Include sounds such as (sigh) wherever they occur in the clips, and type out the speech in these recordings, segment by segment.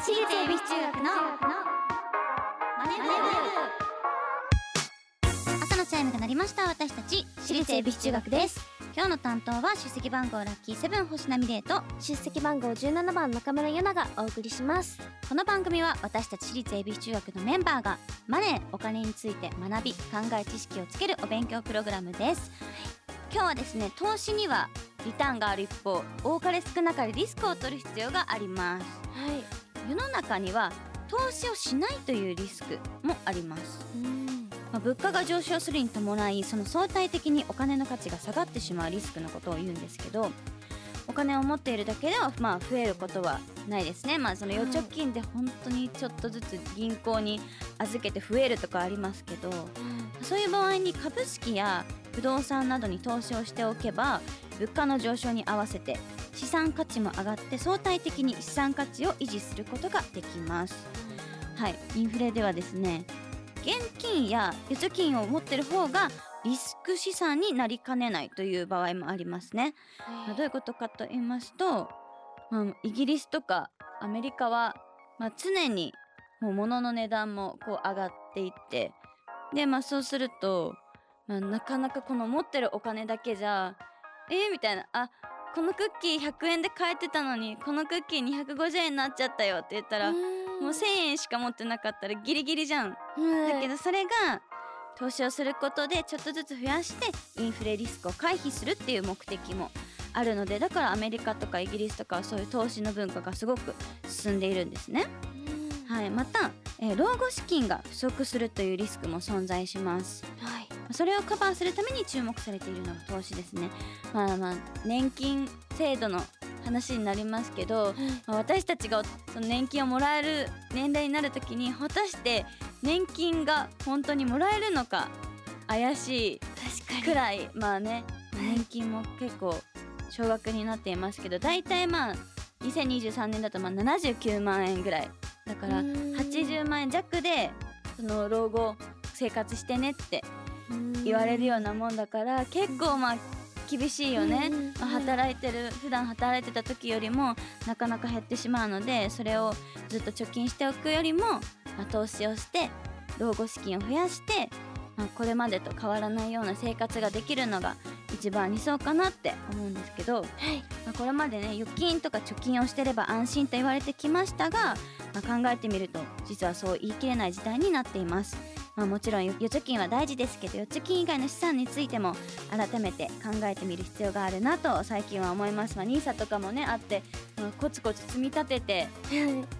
私立恵比寿中学のマネブ朝のチャイムが鳴りました私たち私立恵比寿中学です。今日の担当は出席番号ラッキーセブン星名美玲と。出席番号17番中村ゆながお送りします。この番組は私たち私立恵比寿中学のメンバーがマネーお金について学び考え知識をつけるお勉強プログラムです。今日はですね投資にはリターンがある一方多かれ少なかれリスクを取る必要があります。はい。世の中には投資をしないというリスクもあります、うん。まあ、物価が上昇するに伴いその相対的にお金の価値が下がってしまうリスクのことを言うんですけどお金を持っているだけではまあ増えることはないですね。まあその預貯金で本当にちょっとずつ銀行に預けて増えるとかありますけどそういう場合に株式や不動産などに投資をしておけば物価の上昇に合わせて資産価値も上がって相対的に資産価値を維持することができます。はい、インフレではですね現金や預貯金を持ってる方がリスク資産になりかねないという場合もありますね。まあ、どういうことかと言いますと、まあ、イギリスとかアメリカは、まあ、常にもう物の値段もこう上がっていってでまあそうすると、まあ、なかなかこの持ってるお金だけじゃえー、みたいなあこのクッキー100円で買えてたのにこのクッキー250円になっちゃったよって言ったら、もう1000円しか持ってなかったらギリギリじゃん。だけどそれが投資をすることでちょっとずつ増やしてインフレリスクを回避するっていう目的もあるのでだからアメリカとかイギリスとかはそういう投資の文化がすごく進んでいるんですね。はい、また、えー老後資金が不足するというリスクも存在します。はいそれをカバーするために注目されているのが投資ですね。まあまあ年金制度の話になりますけど、まあ私たちがその年金をもらえる年齢になるときに果たして年金が本当にもらえるのか怪しい確くらいまあね年金も結構少額になっていますけど大体まあ2023年だとまあ79万円ぐらい。だから80万円弱でその老後生活してねって言われるようなもんだから結構まあ厳しいよね、まあ、働いてる普段働いてた時よりもなかなか減ってしまうのでそれをずっと貯金しておくよりも、まあ、投資をして老後資金を増やして、まあ、これまでと変わらないような生活ができるのが一番理想かなって思うんですけど、まあ、これまでね預金とか貯金をしてれば安心と言われてきましたが、まあ、考えてみると実はそう言い切れない時代になっています。まあ、もちろん預貯金は大事ですけど預貯金以外の資産についても改めて考えてみる必要があるなと最近は思います。まあ、NISA とかもねあって、まあ、コツコツ積み立てて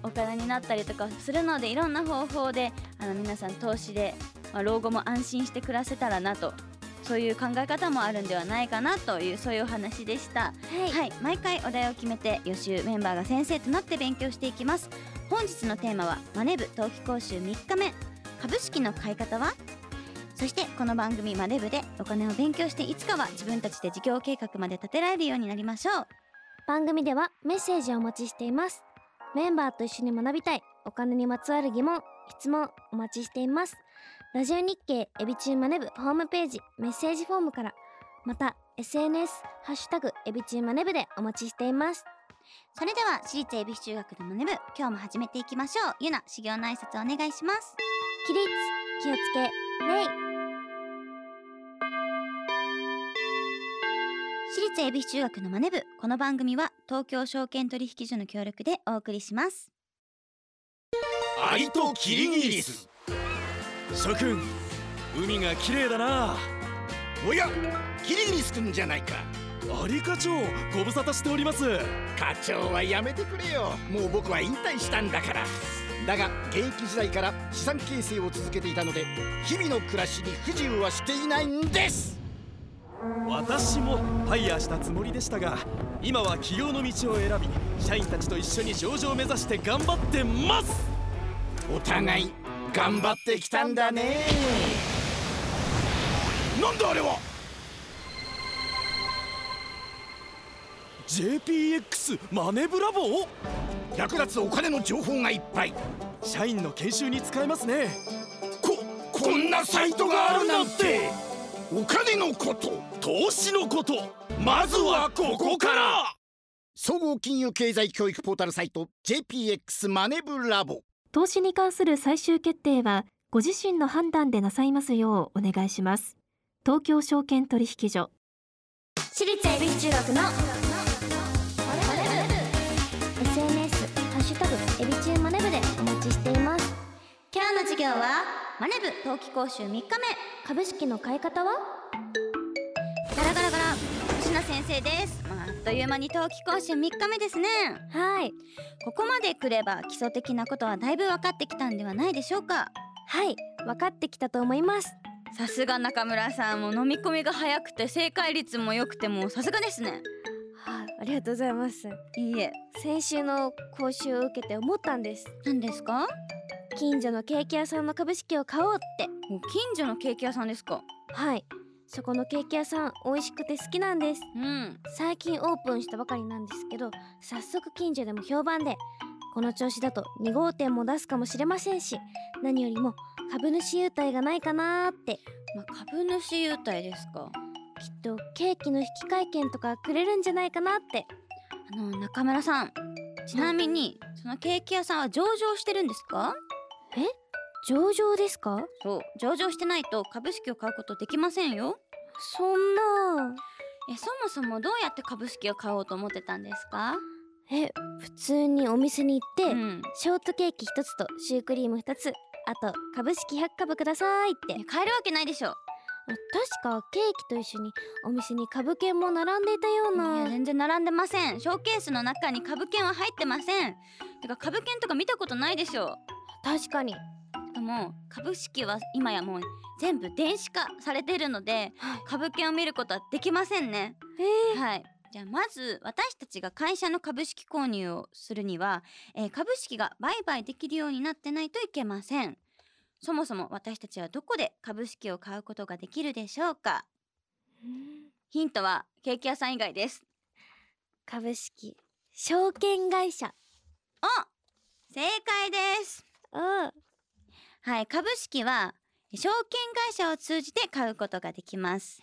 お金になったりとかするのでいろんな方法であの皆さん投資で、まあ、老後も安心して暮らせたらなとそういう考え方もあるんではないかなというそういうお話でした。はい。はい、毎回お題を決めて予習メンバーが先生となって勉強していきます。本日のテーマはマネ部冬季講習3日目株式の買い方は？そしてこの番組マネ部でお金を勉強していつかは自分たちで事業計画まで立てられるようになりましょう。番組ではメッセージをお待ちしています。メンバーと一緒に学びたいお金にまつわる疑問質問お待ちしています。ラジオ日経エビチューマネブホームページメッセージフォームからまた SNS ハッシュタグエビチューマネブでお待ちしています。それでは私立恵比寿中学のマネ部今日も始めていきましょう。ゆな修行の挨拶お願いします起立気をつけ礼私立恵比寿中学のマネ部この番組は東京証券取引所の協力でお送りします。アリとキリギリス。諸君海が綺麗だな。おやキリギリスくんじゃないか。アリ課長ご無沙汰しております。課長はやめてくれよ。もう僕は引退したんだからだが現役時代から資産形成を続けていたので日々の暮らしに不自由はしていないんです。私もファイヤーしたつもりでしたが今は起業の道を選び社員たちと一緒に上場を目指して頑張ってます。お互い頑張ってきたんだね。なんだあれは？JPX マネブラボー？役立つお金の情報がいっぱい。社員の研修に使えますね。ここんなサイトがあるなんて。お金のこと投資のことまずはここから。総合金融経済教育ポータルサイト JPX マネブラボ。投資に関する最終決定はご自身の判断でなさいますようお願いします。東京証券取引所。私立恵比寿中学のシュタグエビチューマネブでお待ちしています。今日の授業はマネブ冬季講習3日目。株式の買い方は？ガラガラガラ。星名先生です、まあ、あっという間に冬季講習3日目ですね。はい。ここまで来れば基礎的なことはだいぶ分かってきたんではないでしょうか？はい。分かってきたと思います。さすが中村さん。もう飲み込みが早くて正解率も良くてもうさすがですねはいありがとうございます。いいえ先週の講習を受けて思ったんです。何ですか？近所のケーキ屋さんの株式を買おうって。お近所のケーキ屋さんですか？はい。そこのケーキ屋さん美味しくて好きなんです。うん。最近オープンしたばかりなんですけど早速近所でも評判でこの調子だと2号店も出すかもしれませんし何よりも株主優待がないかなーって。まあ、株主優待ですか？きっとケーキの引換券とかくれるんじゃないかなって。あの中村さん。ちなみにそのケーキ屋さんは上場してるんですか？上場ですか？そう。上場してないと株式を買うことできませんよ。そんな。えそもそもどうやって株式を買おうと思ってたんですか？え普通にお店に行って、うん。ショートケーキ1つとシュークリーム2つあと株式100株くださいって。え買えるわけないでしょ確かケーキと一緒にお店に株券も並んでいたよういなや全然並んでません。ショーケースの中に株券は入ってません。てか株券とか見たことないでしょ。確かに。しかも株式は今やもう全部電子化されているのではい。株券を見ることはできませんね。えはい。じゃあまず私たちが会社の株式購入をするには、えー株式が売買できるようになってないといけませんそもそも私たちはどこで株式を買うことができるでしょうか？ヒントはケーキ屋さん以外です。株式証券会社。お正解です。うんはい株式は証券会社を通じて買うことができます。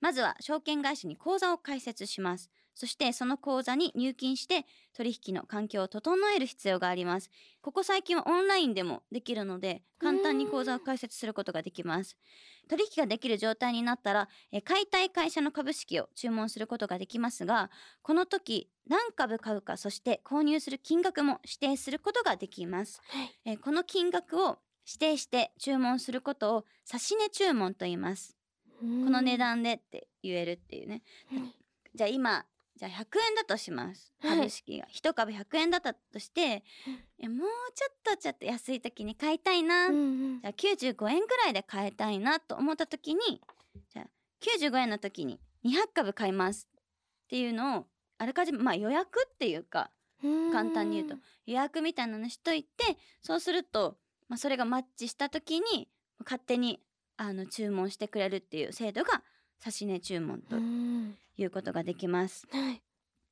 まずは証券会社に口座を開設しますそしてその口座に入金して取引の環境を整える必要があります。ここ最近はオンラインでもできるので簡単に口座を開設することができます。取引ができる状態になったらえ買いたい会社の株式を注文することができますがこの時何株買うかそして購入する金額も指定することができます、えこの金額を指定して注文することを指値注文と言います。ここの値段でって言えるっていうね。うんじゃあ今じゃあ100円だとしますはい。株式が、一株100円だったとして、えもうちょっとちょっと安い時に買いたいな、うんうん。じゃあ95円ぐらいで買いたいなと思った時にじゃあ95円の時に200株買いますっていうのをあらかじめまあ予約っていうか簡単に言うと予約みたいなのしといてそうすると、まあ、それがマッチした時に勝手にあの注文してくれるっていう制度が指値注文とうん。いうことができます。はい。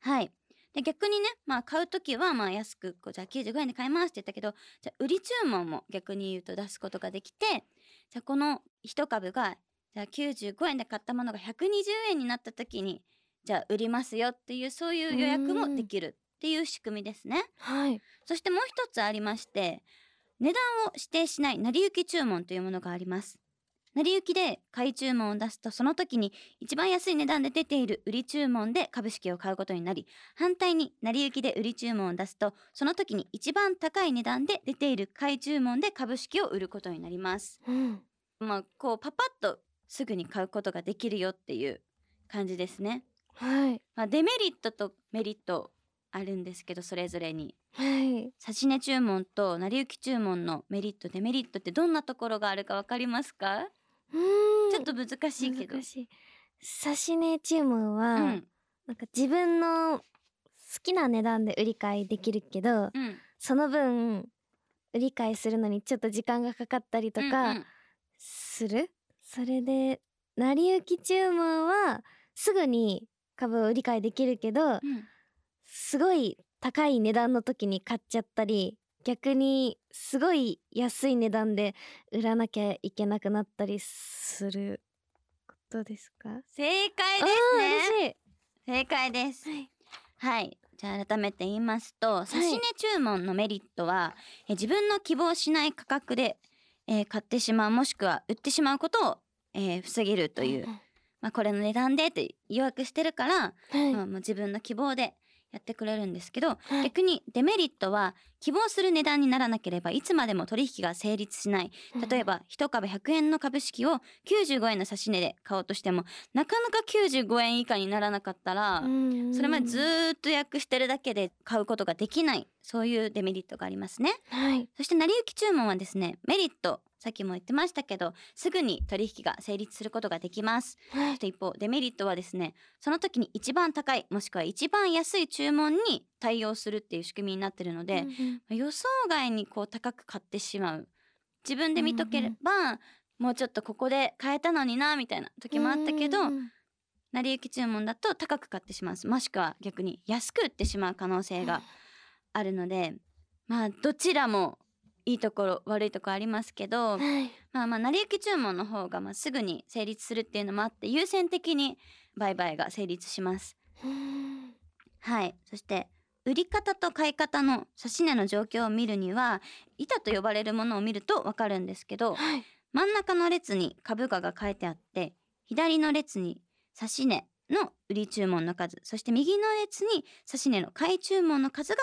はい。で逆にね、まあ、買う時はまあ安くこうじゃあ95円で買いますって言ったけどじゃあ売り注文も逆に言うと出すことができてじゃあこの1株がじゃあ95円で買ったものが120円になった時にじゃあ売りますよっていうそういう予約もできるっていう仕組みですね。はい。そしてもう一つありまして値段を指定しない成り行き注文というものがあります成り行きで買い注文を出すとその時に一番安い値段で出ている売り注文で株式を買うことになり反対に成り行きで売り注文を出すとその時に一番高い値段で出ている買い注文で株式を売ることになります。うん。まあこうパパッとすぐに買うことができるよっていう感じですね。はい。まあデメリットとメリットあるんですけどそれぞれに。はい。指値注文と成り行き注文のメリットデメリットってどんなところがあるかわかりますか、うんちょっと難しいけど。難しい。指値注文は、うん。なんか自分の好きな値段で売り買いできるけどうん。その分売り買いするのにちょっと時間がかかったりとかうんうん。する、それで成り行き注文はすぐに株を売り買いできるけどうん。すごい高い値段の時に買っちゃったり逆にすごい安い値段で売らなきゃいけなくなったりすることですか？正解ですね。嬉しい。正解です。はい。はい。じゃあ改めて言いますと差し値注文のメリットは、え自分の希望しない価格で、えー買ってしまうもしくは売ってしまうことを、えー防げるという、まあ、これの値段でって予約してるから、はい。まあ、もう自分の希望でやってくれるんですけど、はい。逆にデメリットは希望する値段にならなければいつまでも取引が成立しない。例えば1株100円の株式を95円の指値で買おうとしてもなかなか95円以下にならなかったら、うんそれまでずーっと予約してるだけで買うことができない。そういうデメリットがありますね。はい。そして成り行き注文はですねメリットさっきも言ってましたけどすぐに取引が成立することができます。は一方デメリットはですねその時に一番高いもしくは一番安い注文に対応するっていう仕組みになってるので、うん予想外にこう高く買ってしまう。自分で見とければ、もうちょっとここで買えたのになみたいな時もあったけど、うん成り行き注文だと高く買ってしまうもしくは逆に安く売ってしまう可能性があるのでまあどちらもいいところ悪いところありますけどはい。まあまあ成り行き注文の方がまあすぐに成立するっていうのもあって優先的に売買が成立します。うんはい。そして売り方と買い方の指値の状況を見るには板と呼ばれるものを見るとわかるんですけどはい。真ん中の列に株価が書いてあって左の列に指値の売り注文の数そして右の列に指値の買い注文の数が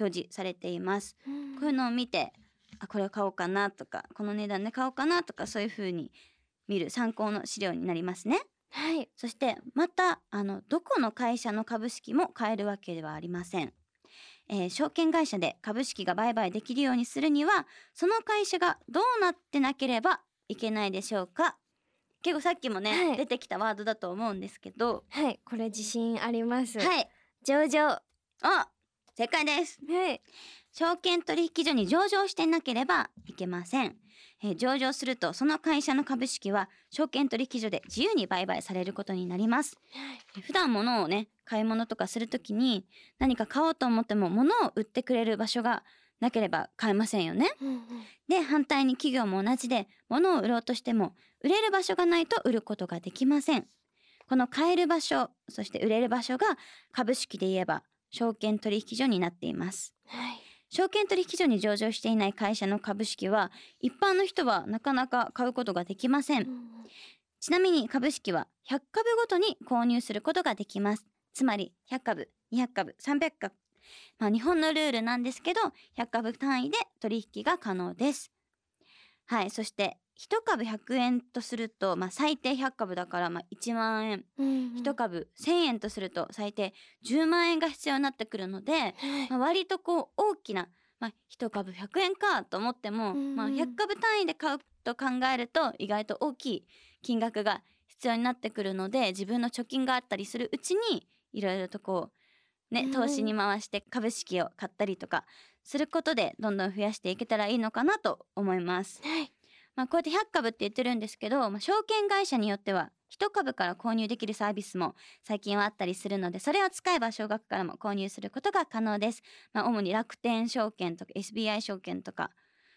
表示されています。うん。こういうのを見てあこれを買おうかなとかこの値段で買おうかなとかそういう風に見る参考の資料になりますね。はい。そしてまたあのどこの会社の株式も買えるわけではありません。えー証券会社で株式が売買できるようにするにはその会社がどうなってなければいけないでしょうか。結構さっきもね、はい。出てきたワードだと思うんですけど。はい。これ自信あります。はい。上場。はあ正解です。い証券取引所に上場していなければいけません、えー上場するとその会社の株式は証券取引所で自由に売買されることになります。普段物をね買い物とかするときに何か買おうと思っても物を売ってくれる場所がなければ買えませんよね。うんうん。で反対に企業も同じで物を売ろうとしても売れる場所がないと売ることができません。この買える場所そして売れる場所が株式で言えば証券取引所になっています。はい証券取引所に上場していない会社の株式は一般の人はなかなか買うことができません。うんちなみに株式は100株ごとに購入することができます。つまり100株200株300株。まあ日本のルールなんですけど100株単位で取引が可能ですはいそして1株100円とすると、まあ、最低100株だからまあ1万円。うんうん。1株1000円とすると最低10万円が必要になってくるので、はい。まあ、割とこう大きな、まあ、1株100円かと思っても、うんまあ、100株単位で買うと考えると意外と大きい金額が必要になってくるので自分の貯金があったりするうちにいろいろとこうねうん投資に回して株式を買ったりとかすることでどんどん増やしていけたらいいのかなと思います。はいまあ、こうやって100株って言ってるんですけど、まあ、証券会社によっては1株から購入できるサービスも最近はあったりするのでそれを使えば少額からも購入することが可能です。まあ、主に楽天証券とか SBI 証券とか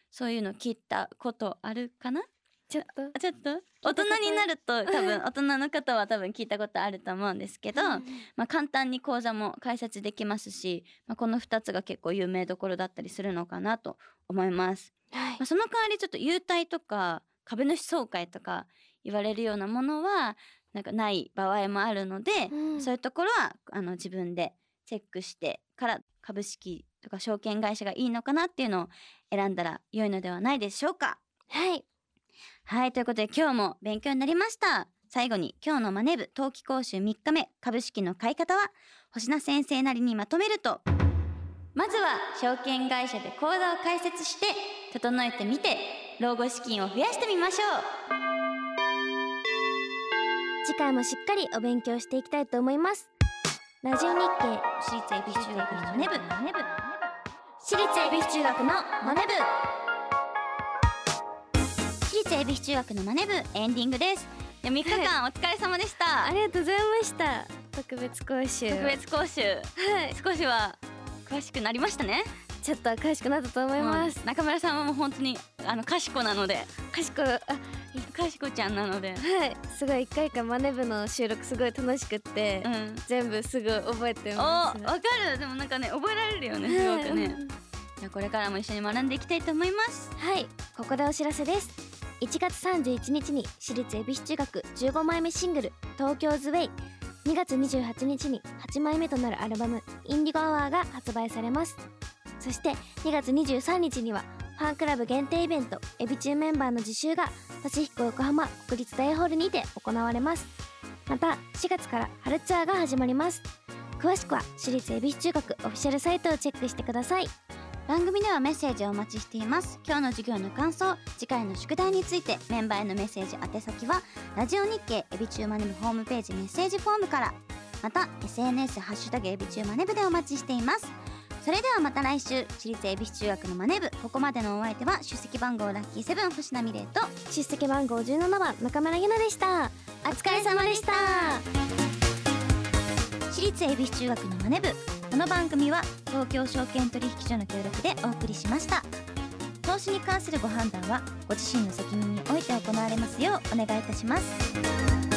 そういうの聞いたことあるかな？ちょっと。あちょっと？大人になると多分 (laughs) 大人の方は多分聞いたことあると思うんですけど、まあ、簡単に口座も開設できますし、まあ、この2つが結構有名どころだったりするのかなと思います。はい。まあ、その代わりちょっと優待とか株主総会とか言われるようなものはなんかない場合もあるので、うん。そういうところはあの自分でチェックしてから株式とか証券会社がいいのかなっていうのを選んだら良いのではないでしょうか。はいはいということで今日も勉強になりました。最後に今日のマネ部冬季講習3日目株式の買い方は星名先生なりにまとめると。まずは証券会社で口座を開設して整えてみて老後資金を増やしてみましょう。次回もしっかりお勉強していきたいと思います。ラジオ日経私立恵比寿中学のマネ部。私立恵比寿中学のマネ私立恵比寿中学のマネ部エンディングです。3日間お疲れ様でした、部ありがとうございました。特別講習。特別講習。はい。少しは詳しくなりましたね。ちょっと詳しくなったと思います、うん。中村さんはもう本当にあの賢なので。賢いあかしこちゃんなので。はい。すごい一回かマネ部の収録すごい楽しくって、うん。全部すぐ覚えておます。わかる。でもなんかね覚えられるよねすごくね。じゃあこれからも一緒に学んでいきたいと思います。はい。ここでお知らせです1月31日に私立恵比寿中学15枚目シングル「東京ズウェイ」2月28日に8枚目となるアルバム「インディゴアワー」が発売されます。そして2月23日にはファンクラブ限定イベントエビ中メンバーの自習がパシフィコ横浜国立大ホールにて行われます。また4月から春ツアーが始まります。詳しくは私立恵比寿中学オフィシャルサイトをチェックしてください。番組ではメッセージをお待ちしています。今日の授業の感想次回の宿題についてメンバーへのメッセージ宛先はラジオ日経エビチューマネブホームページメッセージフォームからまた SNS ハッシュタグエビチューマネブでお待ちしています。それではまた来週私立恵比寿中学のマネ部ここまでのお相手は出席番号ラッキーセブン星名美玲と出席番号17番中村ゆなでした。お疲れ様でした。私立恵比寿中学のマネ部この番組は東京証券取引所の協力でお送りしました。投資に関するご判断はご自身の責任において行われますようお願いいたします。